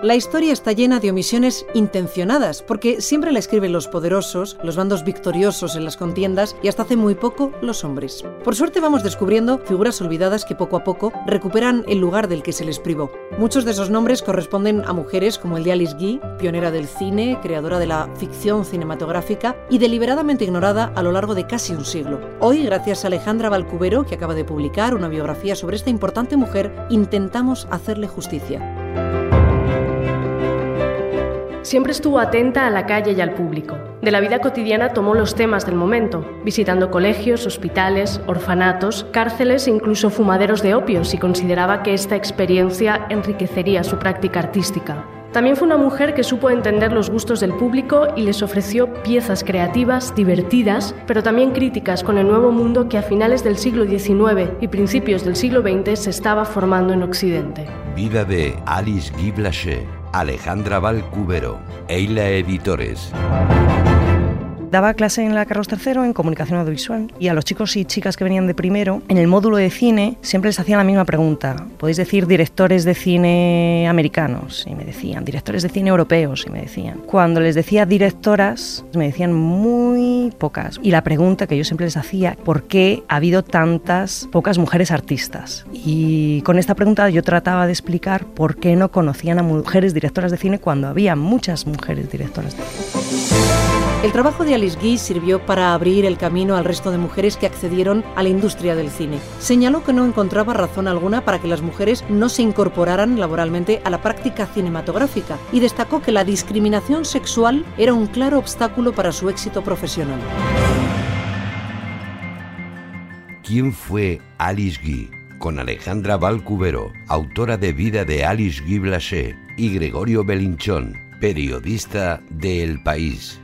La historia está llena de omisiones intencionadas, porque siempre la escriben los poderosos, los bandos victoriosos en las contiendas y hasta hace muy poco los hombres. Por suerte vamos descubriendo figuras olvidadas que poco a poco recuperan el lugar del que se les privó. Muchos de esos nombres corresponden a mujeres como el de Alice Guy, pionera del cine, creadora de la ficción cinematográfica y deliberadamente ignorada a lo largo de casi un siglo. Hoy, gracias a Alejandra Valcubero, que acaba de publicar una biografía sobre esta importante mujer, intentamos hacerle justicia. Siempre estuvo atenta a la calle y al público. De la vida cotidiana tomó los temas del momento, visitando colegios, hospitales, orfanatos, cárceles e incluso fumaderos de opio si consideraba que esta experiencia enriquecería su práctica artística. También fue una mujer que supo entender los gustos del público y les ofreció piezas creativas, divertidas, pero también críticas con el nuevo mundo que a finales del siglo XIX y principios del siglo XX se estaba formando en Occidente. Vida de Alice Guy Blaché Alejandra Valcubero, Eila Editores. Daba clase en la Carlos III en comunicación audiovisual y a los chicos y chicas que venían de primero, en el módulo de cine, siempre les hacían la misma pregunta. ¿Podéis decir directores de cine americanos? Y me decían, directores de cine europeos, y me decían. Cuando les decía directoras, me decían muy pocas. Y la pregunta que yo siempre les hacía, ¿por qué ha habido tantas pocas mujeres artistas? Y con esta pregunta yo trataba de explicar por qué no conocían a mujeres directoras de cine cuando había muchas mujeres directoras de cine. El trabajo de Alice Guy sirvió para abrir el camino al resto de mujeres que accedieron a la industria del cine. Señaló que no encontraba razón alguna para que las mujeres no se incorporaran laboralmente a la práctica cinematográfica y destacó que la discriminación sexual era un claro obstáculo para su éxito profesional. ¿Quién fue Alice Guy? Con Alejandra Valcubero, autora de Vida de Alice Guy Blaché, y Gregorio Belinchón, periodista de El País.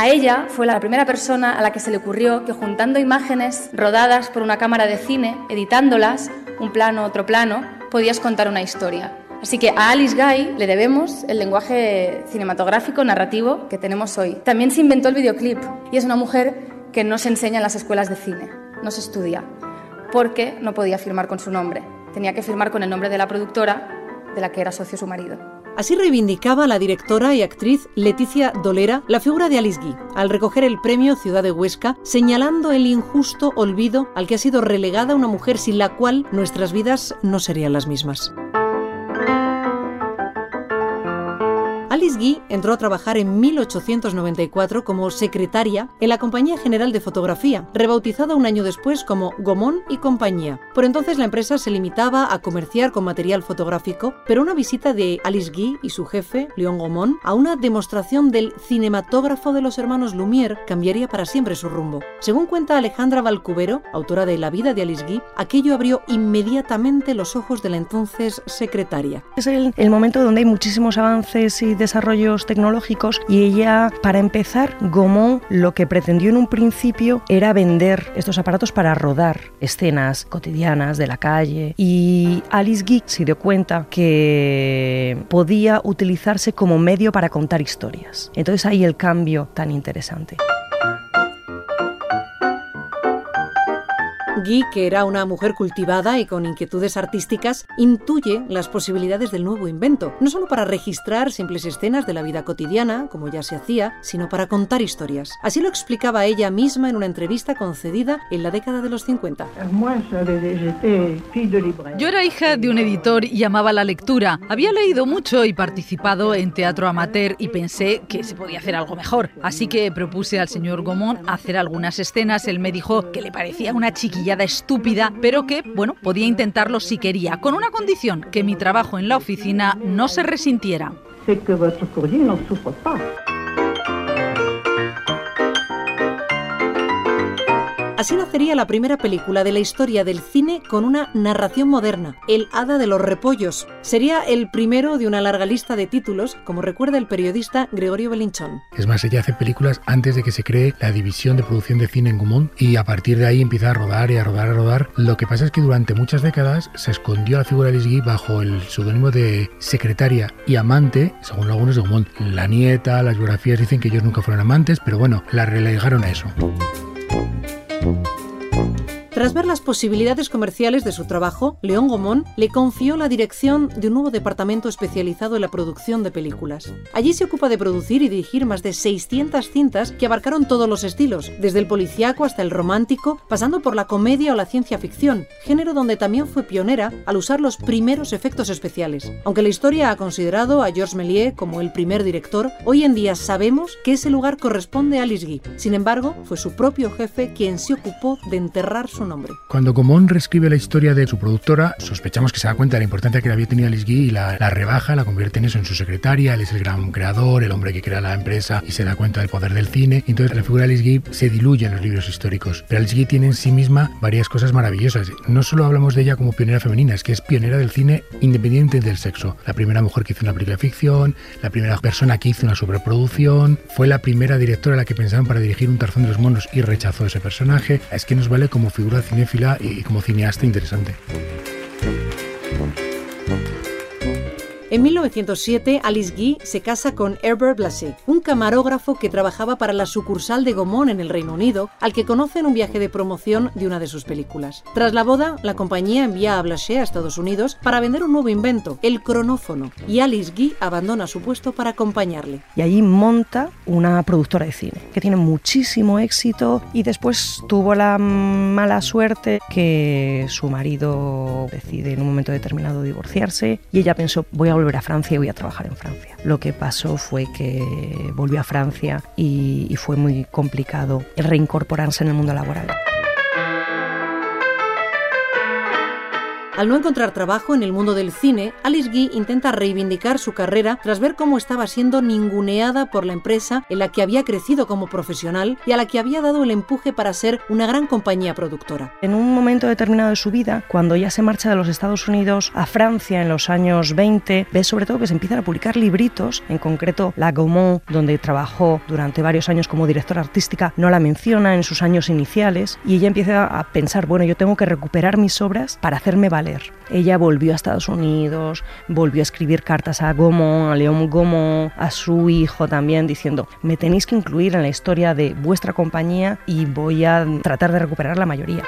A ella fue la primera persona a la que se le ocurrió que juntando imágenes rodadas por una cámara de cine, editándolas, un plano, otro plano, podías contar una historia. Así que a Alice Guy le debemos el lenguaje cinematográfico, narrativo que tenemos hoy. También se inventó el videoclip y es una mujer que no se enseña en las escuelas de cine, no se estudia, porque no podía firmar con su nombre. Tenía que firmar con el nombre de la productora de la que era socio su marido. Así reivindicaba la directora y actriz Leticia Dolera la figura de Alice Guy al recoger el premio Ciudad de Huesca, señalando el injusto olvido al que ha sido relegada una mujer sin la cual nuestras vidas no serían las mismas. Alice Guy entró a trabajar en 1894 como secretaria en la Compañía General de Fotografía, rebautizada un año después como Gomón y Compañía. Por entonces la empresa se limitaba a comerciar con material fotográfico, pero una visita de Alice Guy y su jefe, León Gomón, a una demostración del cinematógrafo de los hermanos Lumière cambiaría para siempre su rumbo. Según cuenta Alejandra Valcubero, autora de La vida de Alice Guy, aquello abrió inmediatamente los ojos de la entonces secretaria. Es el, momento donde hay muchísimos avances y desarrollos tecnológicos y ella, para empezar, Gaumont lo que pretendió en un principio era vender estos aparatos para rodar escenas cotidianas de la calle y Alice Geek se dio cuenta que podía utilizarse como medio para contar historias. Entonces ahí el cambio tan interesante. Guy, que era una mujer cultivada y con inquietudes artísticas, intuye las posibilidades del nuevo invento, no solo para registrar simples escenas de la vida cotidiana, como ya se hacía, sino para contar historias. Así lo explicaba ella misma en una entrevista concedida en la década de los 50. Yo era hija de un editor y amaba la lectura. Había leído mucho y participado en teatro amateur y pensé que se podía hacer algo mejor. Así que propuse al señor Gaumont hacer algunas escenas. Él me dijo que le parecía una chiquilla estúpida, pero que, bueno, podía intentarlo si quería, con una condición, que mi trabajo en la oficina no se resintiera. Así nacería la primera película de la historia del cine con una narración moderna, El Hada de los Repollos. Sería el primero de una larga lista de títulos, como recuerda el periodista Gregorio Belinchón. Es más, ella hace películas antes de que se cree la división de producción de cine en Gumont y a partir de ahí empieza a rodar y a rodar, a rodar. Lo que pasa es que durante muchas décadas se escondió la figura de Alice Guy bajo el seudónimo de secretaria y amante, según algunos de Gumont. La nieta, las biografías dicen que ellos nunca fueron amantes, pero bueno, la relegaron a eso. thank you Tras ver las posibilidades comerciales de su trabajo, León Gomón le confió la dirección de un nuevo departamento especializado en la producción de películas. Allí se ocupa de producir y dirigir más de 600 cintas que abarcaron todos los estilos, desde el policíaco hasta el romántico, pasando por la comedia o la ciencia ficción, género donde también fue pionera al usar los primeros efectos especiales. Aunque la historia ha considerado a Georges Méliès como el primer director, hoy en día sabemos que ese lugar corresponde a Alice Guy. Sin embargo, fue su propio jefe quien se ocupó de enterrar su Cuando Comón reescribe la historia de su productora, sospechamos que se da cuenta de la importancia que le había tenido Alice Guy y la, rebaja, la convierte en eso, en su secretaria. Él es el gran creador, el hombre que crea la empresa y se da cuenta del poder del cine. Entonces la figura de Alice Guy se diluye en los libros históricos. Pero Alice Guy tiene en sí misma varias cosas maravillosas. No solo hablamos de ella como pionera femenina, es que es pionera del cine independiente del sexo. La primera mujer que hizo una película de ficción, la primera persona que hizo una sobreproducción, fue la primera directora a la que pensaron para dirigir un tarzón de los monos y rechazó ese personaje. Es que nos vale como figura cinéfila y como cineasta interesante. En 1907, Alice Guy se casa con Herbert Blaché, un camarógrafo que trabajaba para la sucursal de Gaumont en el Reino Unido, al que conoce en un viaje de promoción de una de sus películas. Tras la boda, la compañía envía a Blaché a Estados Unidos para vender un nuevo invento, el cronófono, y Alice Guy abandona su puesto para acompañarle. Y allí monta una productora de cine que tiene muchísimo éxito y después tuvo la mala suerte que su marido decide en un momento determinado divorciarse y ella pensó voy a volver a Francia y voy a trabajar en Francia. Lo que pasó fue que volvió a Francia y, y fue muy complicado reincorporarse en el mundo laboral. Al no encontrar trabajo en el mundo del cine, Alice Guy intenta reivindicar su carrera tras ver cómo estaba siendo ninguneada por la empresa en la que había crecido como profesional y a la que había dado el empuje para ser una gran compañía productora. En un momento determinado de su vida, cuando ella se marcha de los Estados Unidos a Francia en los años 20, ve sobre todo que se empiezan a publicar libritos, en concreto La Gaumont, donde trabajó durante varios años como directora artística, no la menciona en sus años iniciales y ella empieza a pensar, bueno, yo tengo que recuperar mis obras para hacerme valer ella volvió a Estados Unidos, volvió a escribir cartas a Gaumont, a León Gaumont, a su hijo también, diciendo, me tenéis que incluir en la historia de vuestra compañía y voy a tratar de recuperar la mayoría.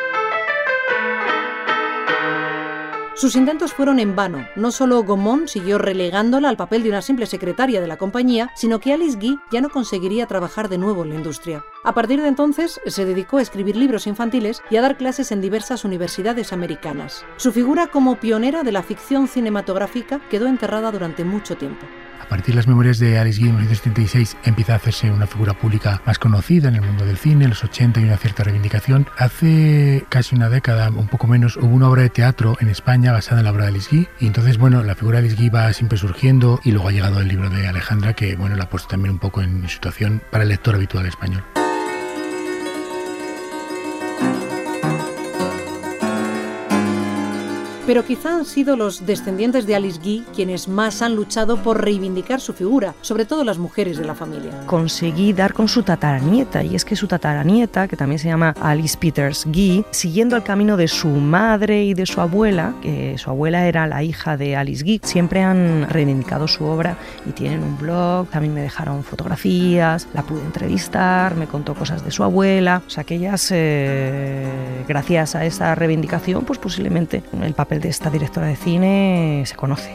Sus intentos fueron en vano. No solo Gaumont siguió relegándola al papel de una simple secretaria de la compañía, sino que Alice Guy ya no conseguiría trabajar de nuevo en la industria. A partir de entonces se dedicó a escribir libros infantiles y a dar clases en diversas universidades americanas. Su figura como pionera de la ficción cinematográfica quedó enterrada durante mucho tiempo. A partir de las memorias de Alice Guy en 1976 empieza a hacerse una figura pública más conocida en el mundo del cine, en los 80 y una cierta reivindicación. Hace casi una década, un poco menos, hubo una obra de teatro en España basada en la obra de Alice Guy y entonces, bueno, la figura de Alice Guy va siempre surgiendo y luego ha llegado el libro de Alejandra que, bueno, la ha puesto también un poco en situación para el lector habitual español. Pero quizá han sido los descendientes de Alice Guy quienes más han luchado por reivindicar su figura, sobre todo las mujeres de la familia. Conseguí dar con su tataranieta, y es que su tataranieta, que también se llama Alice Peters Guy, siguiendo el camino de su madre y de su abuela, que su abuela era la hija de Alice Guy, siempre han reivindicado su obra y tienen un blog, también me dejaron fotografías, la pude entrevistar, me contó cosas de su abuela, o sea que ellas, eh, gracias a esa reivindicación, pues posiblemente el papel de esta directora de cine se conoce.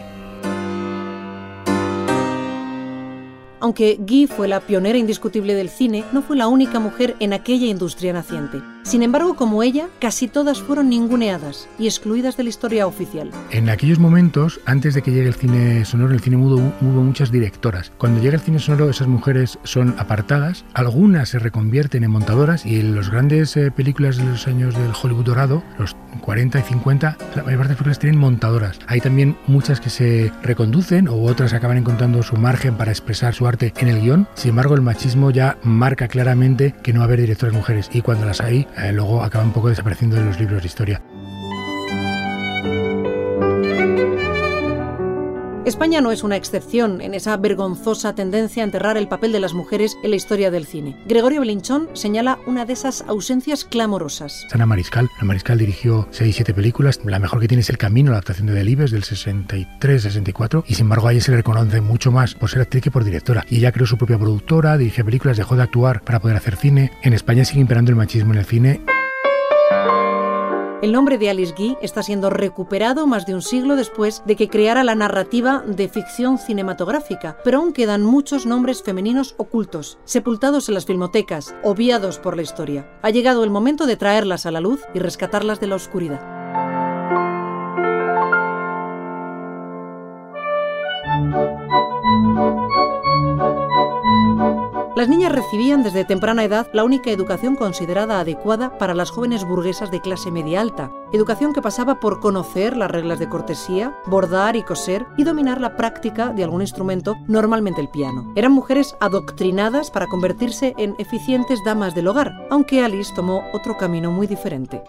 Aunque Guy fue la pionera indiscutible del cine, no fue la única mujer en aquella industria naciente. Sin embargo, como ella, casi todas fueron ninguneadas y excluidas de la historia oficial. En aquellos momentos, antes de que llegue el cine sonoro, el cine mudo, hubo muchas directoras. Cuando llega el cine sonoro, esas mujeres son apartadas, algunas se reconvierten en montadoras y en las grandes eh, películas de los años del Hollywood dorado, los 40 y 50, la mayor parte de las películas tienen montadoras. Hay también muchas que se reconducen o otras acaban encontrando su margen para expresar su arte en el guion. Sin embargo, el machismo ya marca claramente que no va a haber directoras mujeres y cuando las hay, eh, luego acaba un poco desapareciendo de los libros de historia. España no es una excepción en esa vergonzosa tendencia a enterrar el papel de las mujeres en la historia del cine. Gregorio Belinchón señala una de esas ausencias clamorosas. Ana Mariscal. La Mariscal dirigió 6-7 películas. La mejor que tiene es El Camino, la adaptación de Delibes del 63-64. Y sin embargo, a ella se le reconoce mucho más por ser actriz que por directora. Y ella creó su propia productora, dirige películas, dejó de actuar para poder hacer cine. En España sigue imperando el machismo en el cine. El nombre de Alice Guy está siendo recuperado más de un siglo después de que creara la narrativa de ficción cinematográfica, pero aún quedan muchos nombres femeninos ocultos, sepultados en las filmotecas, obviados por la historia. Ha llegado el momento de traerlas a la luz y rescatarlas de la oscuridad. Las niñas recibían desde temprana edad la única educación considerada adecuada para las jóvenes burguesas de clase media alta, educación que pasaba por conocer las reglas de cortesía, bordar y coser y dominar la práctica de algún instrumento, normalmente el piano. Eran mujeres adoctrinadas para convertirse en eficientes damas del hogar, aunque Alice tomó otro camino muy diferente.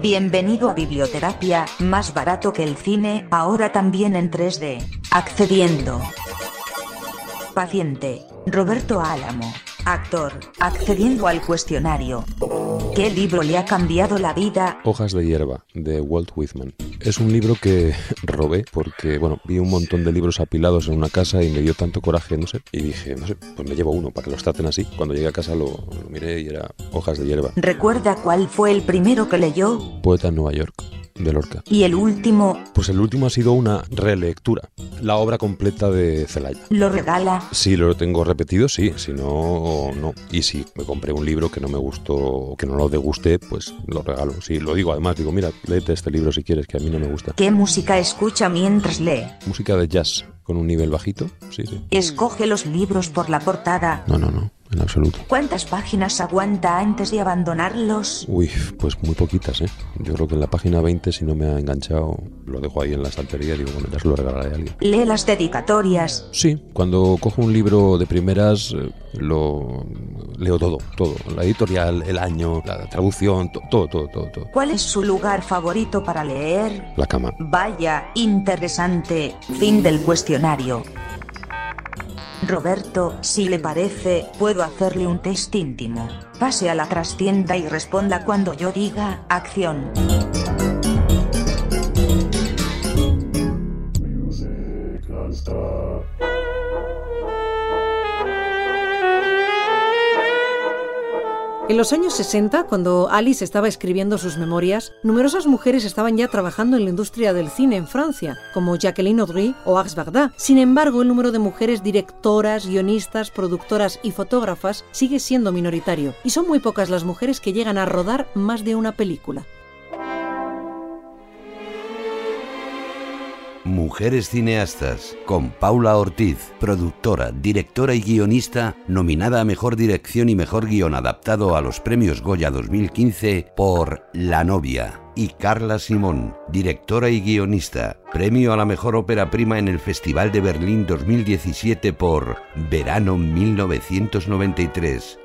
Bienvenido a Biblioterapia, más barato que el cine, ahora también en 3D. Accediendo. Paciente, Roberto Álamo. Actor, accediendo al cuestionario. ¿Qué libro le ha cambiado la vida? Hojas de hierba, de Walt Whitman. Es un libro que robé porque, bueno, vi un montón de libros apilados en una casa y me dio tanto coraje, no sé, y dije, no sé, pues me llevo uno para que los traten así. Cuando llegué a casa lo, lo miré y era Hojas de hierba. ¿Recuerda cuál fue el primero que leyó? Poeta en Nueva York de Lorca. ¿Y el último? Pues el último ha sido una relectura, la obra completa de Celaya. ¿Lo regala? Sí, lo tengo repetido, sí, si no, no. Y si me compré un libro que no me gustó o que no lo degusté, pues lo regalo. Sí, lo digo además, digo, mira, léete este libro si quieres, que a mí no me gusta. ¿Qué música escucha mientras lee? Música de jazz, con un nivel bajito, sí, sí. ¿Escoge los libros por la portada? No, no, no en absoluto. ¿Cuántas páginas aguanta antes de abandonarlos? Uy, pues muy poquitas, ¿eh? Yo creo que en la página 20, si no me ha enganchado, lo dejo ahí en la estantería y digo, bueno, ya se lo regalaré a alguien. ¿Lee las dedicatorias? Sí, cuando cojo un libro de primeras, eh, lo leo todo, todo. La editorial, el año, la traducción, todo, todo, todo, todo. ¿Cuál es su lugar favorito para leer? La cama. Vaya, interesante. Fin del cuestionario. Roberto, si le parece, puedo hacerle un test íntimo. Pase a la trastienda y responda cuando yo diga, acción. En los años 60, cuando Alice estaba escribiendo sus memorias, numerosas mujeres estaban ya trabajando en la industria del cine en Francia, como Jacqueline Audry o Axe Bagdad. Sin embargo, el número de mujeres directoras, guionistas, productoras y fotógrafas sigue siendo minoritario, y son muy pocas las mujeres que llegan a rodar más de una película. Mujeres Cineastas, con Paula Ortiz, productora, directora y guionista, nominada a Mejor Dirección y Mejor Guión adaptado a los Premios Goya 2015 por La Novia. Y Carla Simón, directora y guionista, premio a la Mejor Ópera Prima en el Festival de Berlín 2017 por Verano 1993.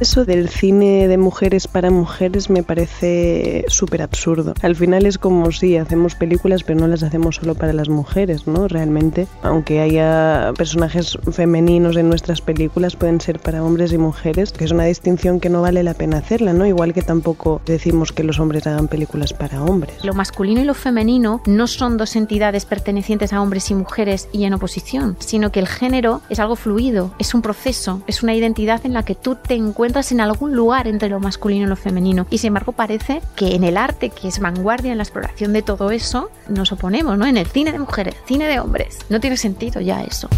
Eso del cine de mujeres para mujeres me parece súper absurdo. Al final es como si hacemos películas pero no las hacemos solo para las mujeres, ¿no? Realmente, aunque haya personajes femeninos en nuestras películas, pueden ser para hombres y mujeres, que es una distinción que no vale la pena hacerla, ¿no? Igual que tampoco decimos que los hombres hagan películas para hombres. Lo masculino y lo femenino no son dos entidades pertenecientes a hombres y mujeres y en oposición, sino que el género es algo fluido, es un proceso, es una identidad en la que tú te encuentras en algún lugar entre lo masculino y lo femenino. Y sin embargo parece que en el arte, que es vanguardia en la exploración de todo eso, nos oponemos, ¿no? En el cine de mujeres, cine de hombres. No tiene sentido ya eso.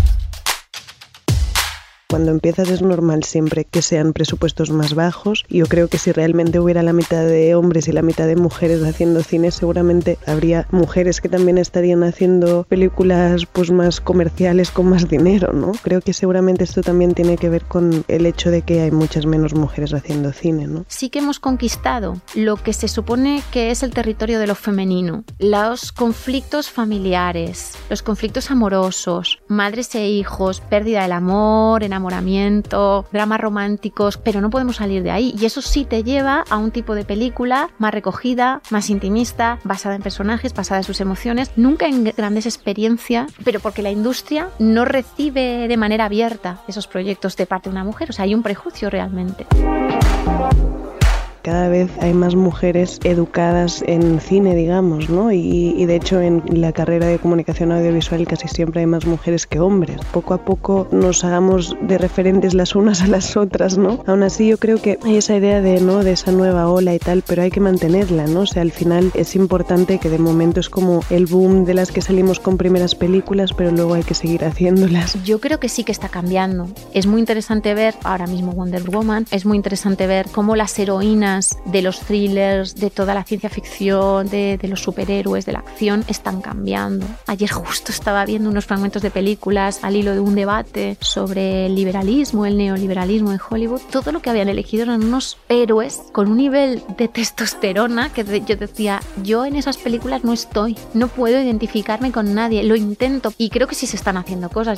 Cuando empiezas es normal siempre que sean presupuestos más bajos. Yo creo que si realmente hubiera la mitad de hombres y la mitad de mujeres haciendo cine, seguramente habría mujeres que también estarían haciendo películas pues más comerciales con más dinero, ¿no? Creo que seguramente esto también tiene que ver con el hecho de que hay muchas menos mujeres haciendo cine, ¿no? Sí que hemos conquistado lo que se supone que es el territorio de lo femenino, los conflictos familiares, los conflictos amorosos, madres e hijos, pérdida del amor, enamoramiento, dramas románticos, pero no podemos salir de ahí y eso sí te lleva a un tipo de película más recogida, más intimista, basada en personajes, basada en sus emociones, nunca en grandes experiencias, pero porque la industria no recibe de manera abierta esos proyectos de parte de una mujer, o sea, hay un prejuicio realmente. Cada vez hay más mujeres educadas en cine, digamos, ¿no? Y, de hecho en la carrera de comunicación audiovisual casi siempre hay más mujeres que hombres. Poco a poco nos hagamos de referentes las unas a las otras, ¿no? Aún así yo creo que hay esa idea de, ¿no? De esa nueva ola y tal, pero hay que mantenerla, ¿no? O sea, al final es importante que de momento es como el boom de las que salimos con primeras películas, pero luego hay que seguir haciéndolas. Yo creo que sí que está cambiando. Es muy interesante ver ahora mismo Wonder Woman, es muy interesante ver cómo las heroínas de los thrillers, de toda la ciencia ficción, de, los superhéroes, de la acción, están cambiando. Ayer justo estaba viendo unos fragmentos de películas al hilo de un debate sobre el liberalismo, el neoliberalismo en Hollywood. Todo lo que habían elegido eran unos héroes con un nivel de testosterona que yo decía, yo en esas películas no estoy, no puedo identificarme con nadie, lo intento y creo que sí se están haciendo cosas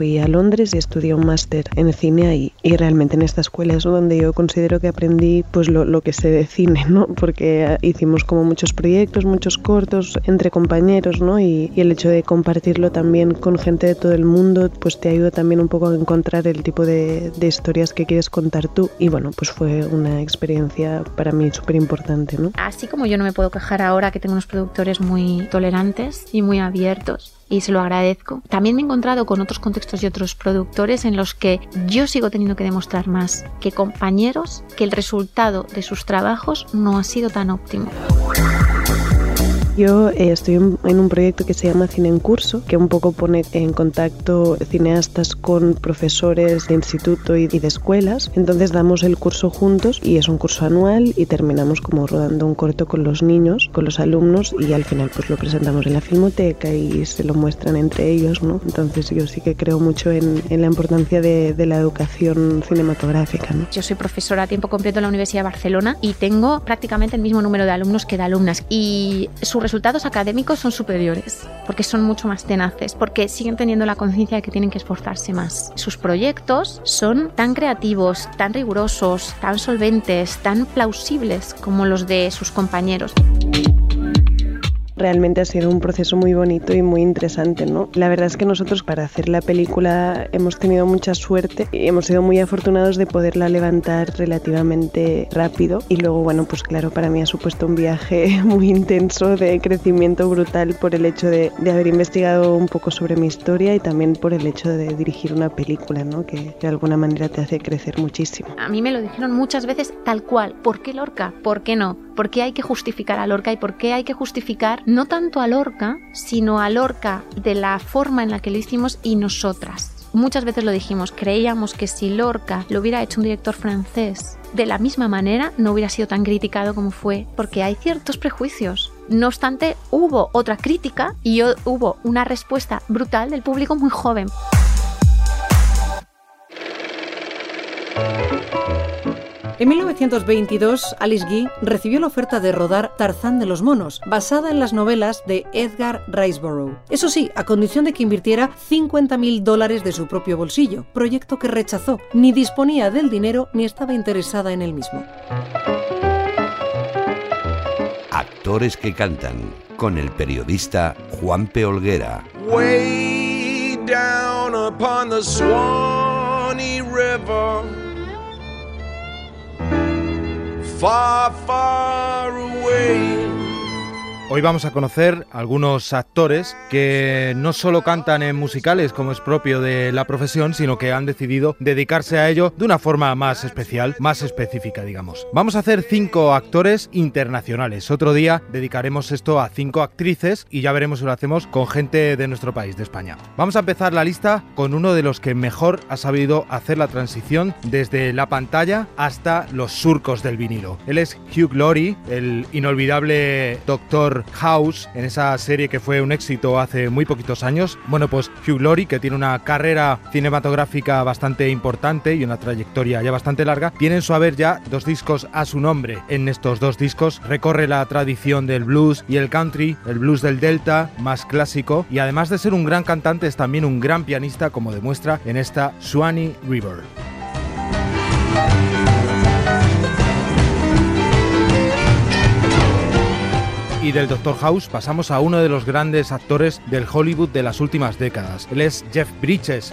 fui a Londres y estudié un máster en cine ahí. Y realmente en esta escuela es donde yo considero que aprendí pues lo, lo que sé de cine, ¿no? Porque hicimos como muchos proyectos, muchos cortos entre compañeros, ¿no? Y, y, el hecho de compartirlo también con gente de todo el mundo, pues te ayuda también un poco a encontrar el tipo de, de historias que quieres contar tú. Y bueno, pues fue una experiencia para mí súper importante, ¿no? Así como yo no me puedo quejar ahora que tengo unos productores muy tolerantes y muy abiertos, y se lo agradezco. También me he encontrado con otros contextos y otros productores en los que yo sigo teniendo que demostrar más que compañeros que el resultado de sus trabajos no ha sido tan óptimo. Yo eh, estoy en, un proyecto que se llama Cine en Curso, que un poco pone en contacto cineastas con profesores de instituto y, de escuelas. Entonces damos el curso juntos y es un curso anual y terminamos como rodando un corto con los niños, con los alumnos y al final pues lo presentamos en la filmoteca y se lo muestran entre ellos, ¿no? Entonces yo sí que creo mucho en, la importancia de, la educación cinematográfica, ¿no? Yo soy profesora a tiempo completo en la Universidad de Barcelona y tengo prácticamente el mismo número de alumnos que de alumnas y su resultados académicos son superiores, porque son mucho más tenaces, porque siguen teniendo la conciencia de que tienen que esforzarse más. Sus proyectos son tan creativos, tan rigurosos, tan solventes, tan plausibles como los de sus compañeros realmente ha sido un proceso muy bonito y muy interesante, ¿no? La verdad es que nosotros para hacer la película hemos tenido mucha suerte y hemos sido muy afortunados de poderla levantar relativamente rápido y luego, bueno, pues claro, para mí ha supuesto un viaje muy intenso de crecimiento brutal por el hecho de, de haber investigado un poco sobre mi historia y también por el hecho de dirigir una película, ¿no? Que de alguna manera te hace crecer muchísimo. A mí me lo dijeron muchas veces tal cual, ¿por qué Lorca? ¿Por qué no? ¿Por qué hay que justificar a Lorca y por qué hay que justificar no tanto a Lorca, sino a Lorca de la forma en la que lo hicimos y nosotras. Muchas veces lo dijimos, creíamos que si Lorca lo hubiera hecho un director francés de la misma manera, no hubiera sido tan criticado como fue, porque hay ciertos prejuicios. No obstante, hubo otra crítica y hubo una respuesta brutal del público muy joven. En 1922, Alice Guy recibió la oferta de rodar Tarzán de los Monos, basada en las novelas de Edgar Riceborough. Eso sí, a condición de que invirtiera 50.000 dólares de su propio bolsillo, proyecto que rechazó. Ni disponía del dinero ni estaba interesada en el mismo. Actores que cantan con el periodista Juan P. Olguera. down upon the Swanee River. Far, far away. Hoy vamos a conocer algunos actores que no solo cantan en musicales como es propio de la profesión, sino que han decidido dedicarse a ello de una forma más especial, más específica, digamos. Vamos a hacer cinco actores internacionales. Otro día dedicaremos esto a cinco actrices y ya veremos si lo hacemos con gente de nuestro país, de España. Vamos a empezar la lista con uno de los que mejor ha sabido hacer la transición desde la pantalla hasta los surcos del vinilo. Él es Hugh Laurie, el inolvidable doctor House, en esa serie que fue un éxito hace muy poquitos años. Bueno, pues Hugh Laurie, que tiene una carrera cinematográfica bastante importante y una trayectoria ya bastante larga, tiene en su haber ya dos discos a su nombre. En estos dos discos recorre la tradición del blues y el country, el blues del Delta, más clásico, y además de ser un gran cantante es también un gran pianista, como demuestra en esta Swanee River. Y del Doctor House pasamos a uno de los grandes actores del Hollywood de las últimas décadas. Él es Jeff Bridges.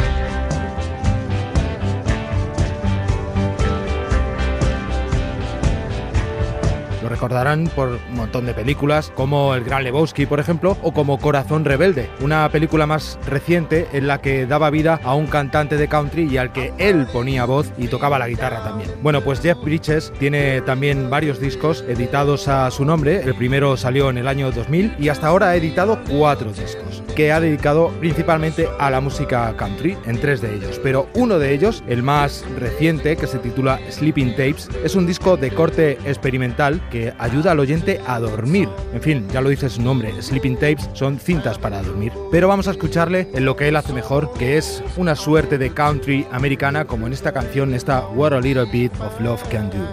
Recordarán por un montón de películas, como El Gran Lebowski, por ejemplo, o como Corazón Rebelde, una película más reciente en la que daba vida a un cantante de country y al que él ponía voz y tocaba la guitarra también. Bueno, pues Jeff Bridges tiene también varios discos editados a su nombre. El primero salió en el año 2000 y hasta ahora ha editado cuatro discos que ha dedicado principalmente a la música country, en tres de ellos. Pero uno de ellos, el más reciente, que se titula Sleeping Tapes, es un disco de corte experimental que ayuda al oyente a dormir. En fin, ya lo dice su nombre, Sleeping Tapes son cintas para dormir. Pero vamos a escucharle en lo que él hace mejor, que es una suerte de country americana, como en esta canción, esta What a Little Bit of Love Can Do.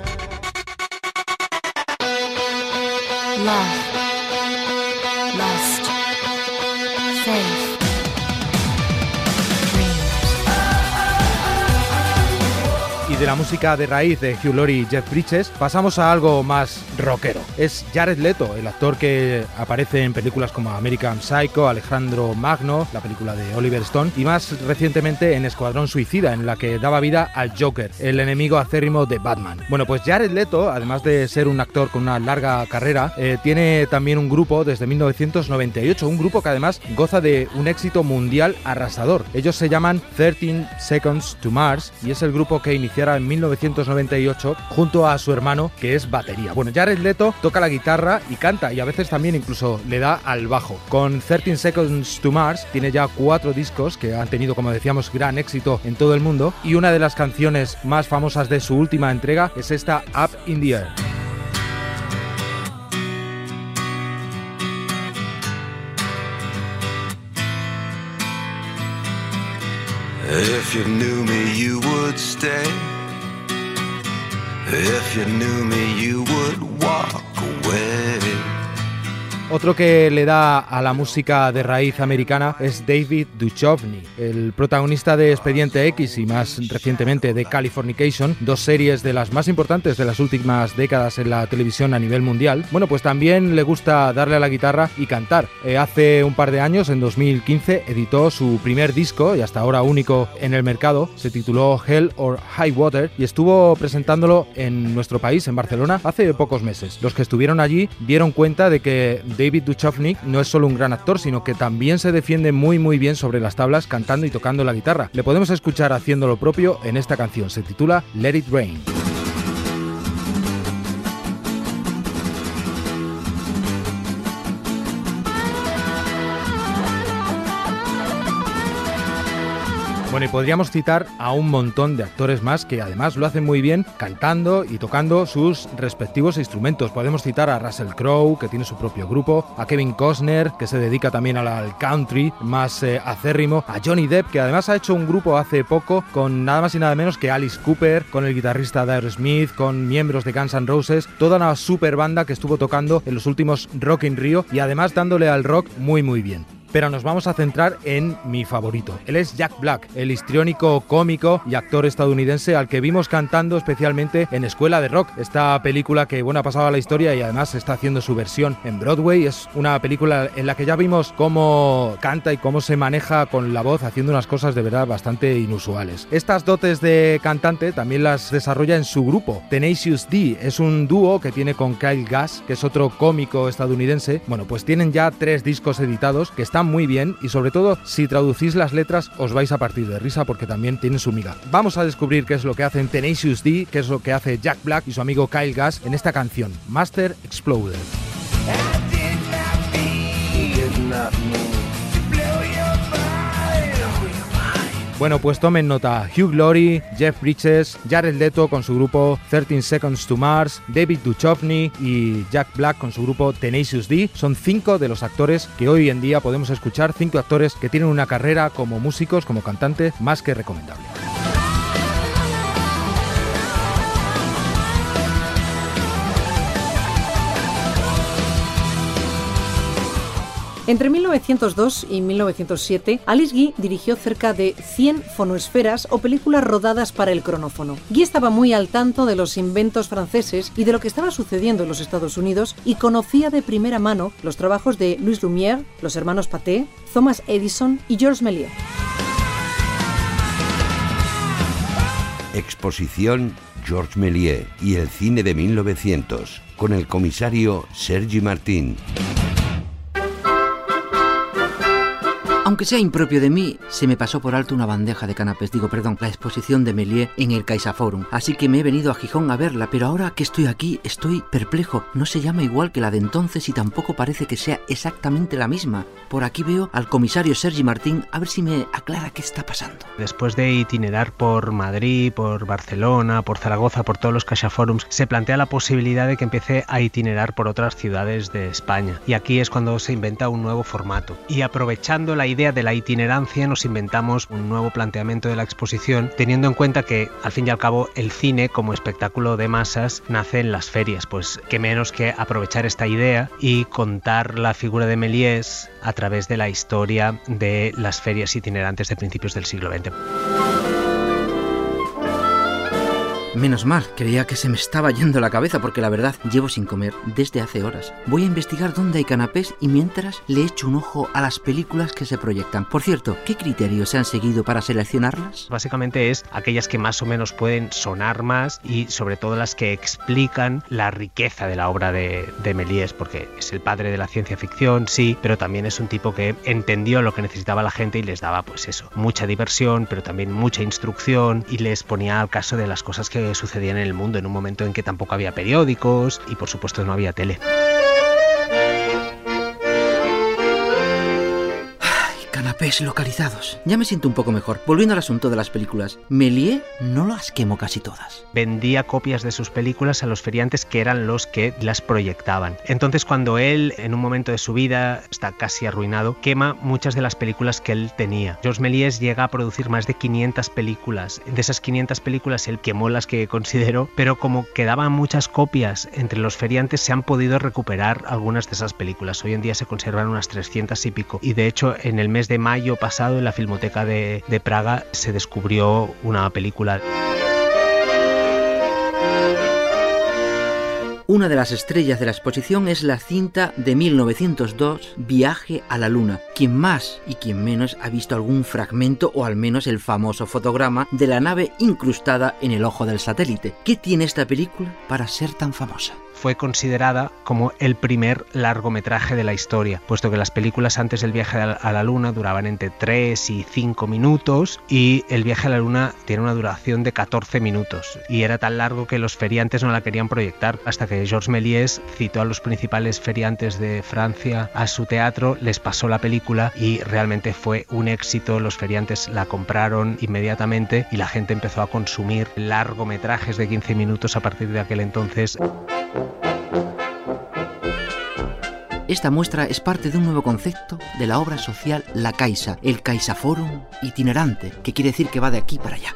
De la música de raíz de Hugh Laurie y Jeff Bridges, pasamos a algo más rockero. Es Jared Leto, el actor que aparece en películas como American Psycho, Alejandro Magno, la película de Oliver Stone, y más recientemente en Escuadrón Suicida, en la que daba vida al Joker, el enemigo acérrimo de Batman. Bueno, pues Jared Leto, además de ser un actor con una larga carrera, eh, tiene también un grupo desde 1998, un grupo que además goza de un éxito mundial arrasador. Ellos se llaman 13 Seconds to Mars y es el grupo que inició en 1998 junto a su hermano que es batería. Bueno, Jared Leto toca la guitarra y canta y a veces también incluso le da al bajo. Con 13 Seconds to Mars tiene ya cuatro discos que han tenido como decíamos gran éxito en todo el mundo y una de las canciones más famosas de su última entrega es esta Up in the Air. If you knew me, you. If you knew me, you would walk. Otro que le da a la música de raíz americana es David Duchovny, el protagonista de Expediente X y más recientemente de Californication, dos series de las más importantes de las últimas décadas en la televisión a nivel mundial. Bueno, pues también le gusta darle a la guitarra y cantar. Eh, hace un par de años, en 2015, editó su primer disco y hasta ahora único en el mercado. Se tituló Hell or High Water y estuvo presentándolo en nuestro país, en Barcelona, hace pocos meses. Los que estuvieron allí dieron cuenta de que David Duchovny no es solo un gran actor, sino que también se defiende muy muy bien sobre las tablas cantando y tocando la guitarra. Le podemos escuchar haciendo lo propio en esta canción, se titula Let It Rain. Bueno, y podríamos citar a un montón de actores más que además lo hacen muy bien cantando y tocando sus respectivos instrumentos. Podemos citar a Russell Crowe, que tiene su propio grupo, a Kevin Costner, que se dedica también al country más eh, acérrimo, a Johnny Depp, que además ha hecho un grupo hace poco con nada más y nada menos que Alice Cooper, con el guitarrista Dare Smith, con miembros de Guns N' Roses, toda una super banda que estuvo tocando en los últimos Rock in Rio y además dándole al rock muy muy bien. Pero nos vamos a centrar en mi favorito. Él es Jack Black, el histriónico cómico y actor estadounidense al que vimos cantando especialmente en Escuela de Rock, esta película que bueno ha pasado a la historia y además está haciendo su versión en Broadway. Es una película en la que ya vimos cómo canta y cómo se maneja con la voz haciendo unas cosas de verdad bastante inusuales. Estas dotes de cantante también las desarrolla en su grupo, Tenacious D. Es un dúo que tiene con Kyle Gass, que es otro cómico estadounidense. Bueno, pues tienen ya tres discos editados que están muy bien y sobre todo si traducís las letras os vais a partir de risa porque también tienen su miga. Vamos a descubrir qué es lo que hacen Tenacious D, qué es lo que hace Jack Black y su amigo Kyle Gass en esta canción, Master Exploder. Bueno, pues tomen nota. Hugh Glory, Jeff Bridges, Jared Leto con su grupo 13 Seconds to Mars, David Duchovny y Jack Black con su grupo Tenacious D son cinco de los actores que hoy en día podemos escuchar, cinco actores que tienen una carrera como músicos, como cantantes, más que recomendable. Entre 1902 y 1907, Alice Guy dirigió cerca de 100 fonoesferas o películas rodadas para el cronófono. Guy estaba muy al tanto de los inventos franceses y de lo que estaba sucediendo en los Estados Unidos y conocía de primera mano los trabajos de Louis Lumière, los hermanos Pathé, Thomas Edison y Georges Méliès. Exposición Georges Méliès y el cine de 1900 con el comisario Sergi Martín. Aunque sea impropio de mí, se me pasó por alto una bandeja de canapés, digo, perdón, la exposición de Méliès en el CaixaForum. Así que me he venido a Gijón a verla, pero ahora que estoy aquí, estoy perplejo. No se llama igual que la de entonces y tampoco parece que sea exactamente la misma. Por aquí veo al comisario Sergi Martín, a ver si me aclara qué está pasando. Después de itinerar por Madrid, por Barcelona, por Zaragoza, por todos los CaixaForums, se plantea la posibilidad de que empiece a itinerar por otras ciudades de España. Y aquí es cuando se inventa un nuevo formato. Y aprovechando la idea de la itinerancia nos inventamos un nuevo planteamiento de la exposición teniendo en cuenta que al fin y al cabo el cine como espectáculo de masas nace en las ferias, pues qué menos que aprovechar esta idea y contar la figura de Méliès a través de la historia de las ferias itinerantes de principios del siglo XX. Menos mal, creía que se me estaba yendo la cabeza porque la verdad llevo sin comer desde hace horas. Voy a investigar dónde hay canapés y mientras le echo un ojo a las películas que se proyectan. Por cierto, ¿qué criterios se han seguido para seleccionarlas? Básicamente es aquellas que más o menos pueden sonar más y sobre todo las que explican la riqueza de la obra de, de Méliès, porque es el padre de la ciencia ficción, sí, pero también es un tipo que entendió lo que necesitaba la gente y les daba pues eso, mucha diversión, pero también mucha instrucción y les ponía al caso de las cosas que sucedían en el mundo en un momento en que tampoco había periódicos y por supuesto no había tele. Canapés localizados. Ya me siento un poco mejor. Volviendo al asunto de las películas, Méliès no las quemó casi todas. Vendía copias de sus películas a los feriantes que eran los que las proyectaban. Entonces cuando él, en un momento de su vida, está casi arruinado, quema muchas de las películas que él tenía. Georges Méliès llega a producir más de 500 películas. De esas 500 películas él quemó las que consideró, pero como quedaban muchas copias entre los feriantes, se han podido recuperar algunas de esas películas. Hoy en día se conservan unas 300 y pico. Y de hecho, en el mes de mayo pasado en la Filmoteca de, de Praga se descubrió una película. Una de las estrellas de la exposición es la cinta de 1902, Viaje a la Luna. Quien más y quien menos ha visto algún fragmento o al menos el famoso fotograma de la nave incrustada en el ojo del satélite. ¿Qué tiene esta película para ser tan famosa? Fue considerada como el primer largometraje de la historia, puesto que las películas antes del viaje a la luna duraban entre 3 y 5 minutos y el viaje a la luna tiene una duración de 14 minutos y era tan largo que los feriantes no la querían proyectar hasta que Georges Méliès citó a los principales feriantes de Francia a su teatro, les pasó la película y realmente fue un éxito, los feriantes la compraron inmediatamente y la gente empezó a consumir largometrajes de 15 minutos a partir de aquel entonces. Esta muestra es parte de un nuevo concepto de la obra social La Caixa, el Caixa Forum itinerante, que quiere decir que va de aquí para allá.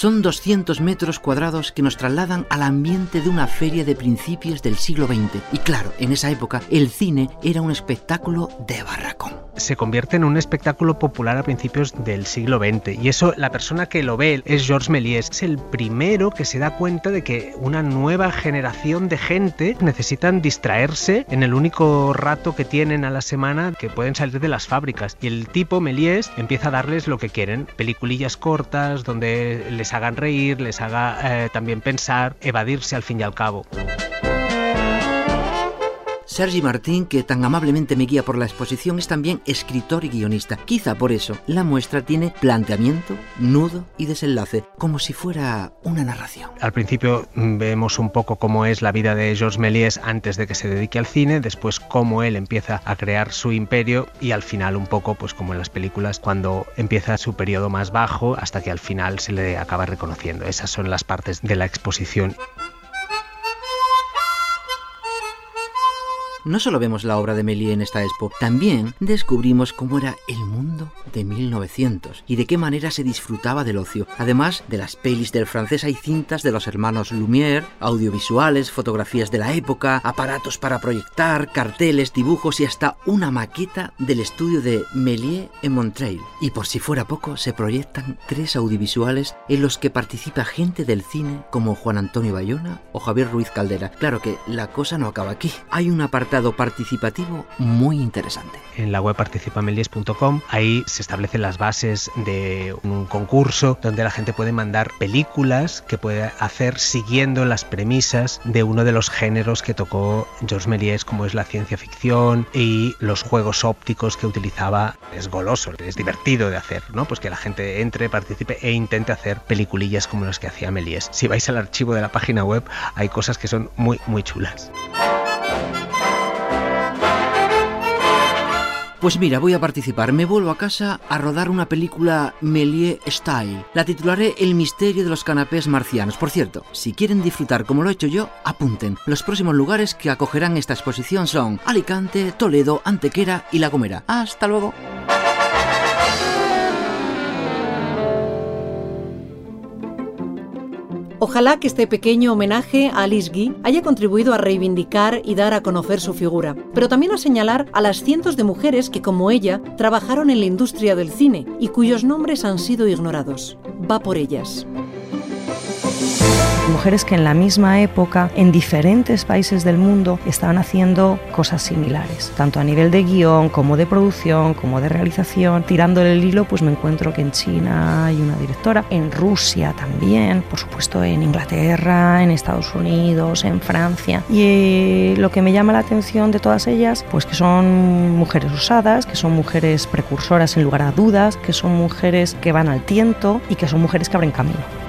Son 200 metros cuadrados que nos trasladan al ambiente de una feria de principios del siglo XX. Y claro, en esa época el cine era un espectáculo de barracón se convierte en un espectáculo popular a principios del siglo XX. Y eso, la persona que lo ve es Georges Méliès. Es el primero que se da cuenta de que una nueva generación de gente necesitan distraerse en el único rato que tienen a la semana que pueden salir de las fábricas. Y el tipo Méliès empieza a darles lo que quieren, peliculillas cortas donde les hagan reír, les haga eh, también pensar, evadirse al fin y al cabo. Sergi Martín, que tan amablemente me guía por la exposición, es también escritor y guionista. Quizá por eso la muestra tiene planteamiento, nudo y desenlace, como si fuera una narración. Al principio mm, vemos un poco cómo es la vida de Georges Méliès antes de que se dedique al cine, después cómo él empieza a crear su imperio y al final un poco, pues como en las películas, cuando empieza su periodo más bajo hasta que al final se le acaba reconociendo. Esas son las partes de la exposición. No solo vemos la obra de Méliès en esta expo, también descubrimos cómo era el mundo de 1900 y de qué manera se disfrutaba del ocio, además de las pelis del francés hay cintas de los hermanos Lumière, audiovisuales, fotografías de la época, aparatos para proyectar, carteles, dibujos y hasta una maqueta del estudio de Méliès en Montreuil. Y por si fuera poco, se proyectan tres audiovisuales en los que participa gente del cine como Juan Antonio Bayona o Javier Ruiz Caldera. Claro que la cosa no acaba aquí. Hay una parte participativo muy interesante. En la web participamelies.com ahí se establecen las bases de un concurso donde la gente puede mandar películas que puede hacer siguiendo las premisas de uno de los géneros que tocó Georges Méliès como es la ciencia ficción y los juegos ópticos que utilizaba. Es goloso, es divertido de hacer, ¿no? Pues que la gente entre, participe e intente hacer peliculillas como las que hacía Méliès. Si vais al archivo de la página web hay cosas que son muy muy chulas. Pues mira, voy a participar. Me vuelvo a casa a rodar una película Méliès Style. La titularé El misterio de los canapés marcianos. Por cierto, si quieren disfrutar como lo he hecho yo, apunten. Los próximos lugares que acogerán esta exposición son Alicante, Toledo, Antequera y La Gomera. Hasta luego. Ojalá que este pequeño homenaje a Alice Guy haya contribuido a reivindicar y dar a conocer su figura, pero también a señalar a las cientos de mujeres que, como ella, trabajaron en la industria del cine y cuyos nombres han sido ignorados. Va por ellas mujeres que en la misma época, en diferentes países del mundo, estaban haciendo cosas similares, tanto a nivel de guion como de producción, como de realización. Tirando el hilo, pues me encuentro que en China hay una directora, en Rusia también, por supuesto en Inglaterra, en Estados Unidos, en Francia. Y eh, lo que me llama la atención de todas ellas, pues que son mujeres usadas, que son mujeres precursoras en lugar a dudas, que son mujeres que van al tiento y que son mujeres que abren camino.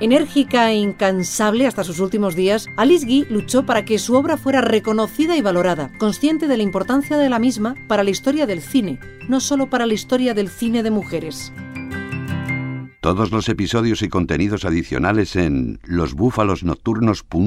Enérgica e incansable hasta sus últimos días, Alice Guy luchó para que su obra fuera reconocida y valorada, consciente de la importancia de la misma para la historia del cine, no solo para la historia del cine de mujeres. Todos los episodios y contenidos adicionales en losbúfalosnocturnos.com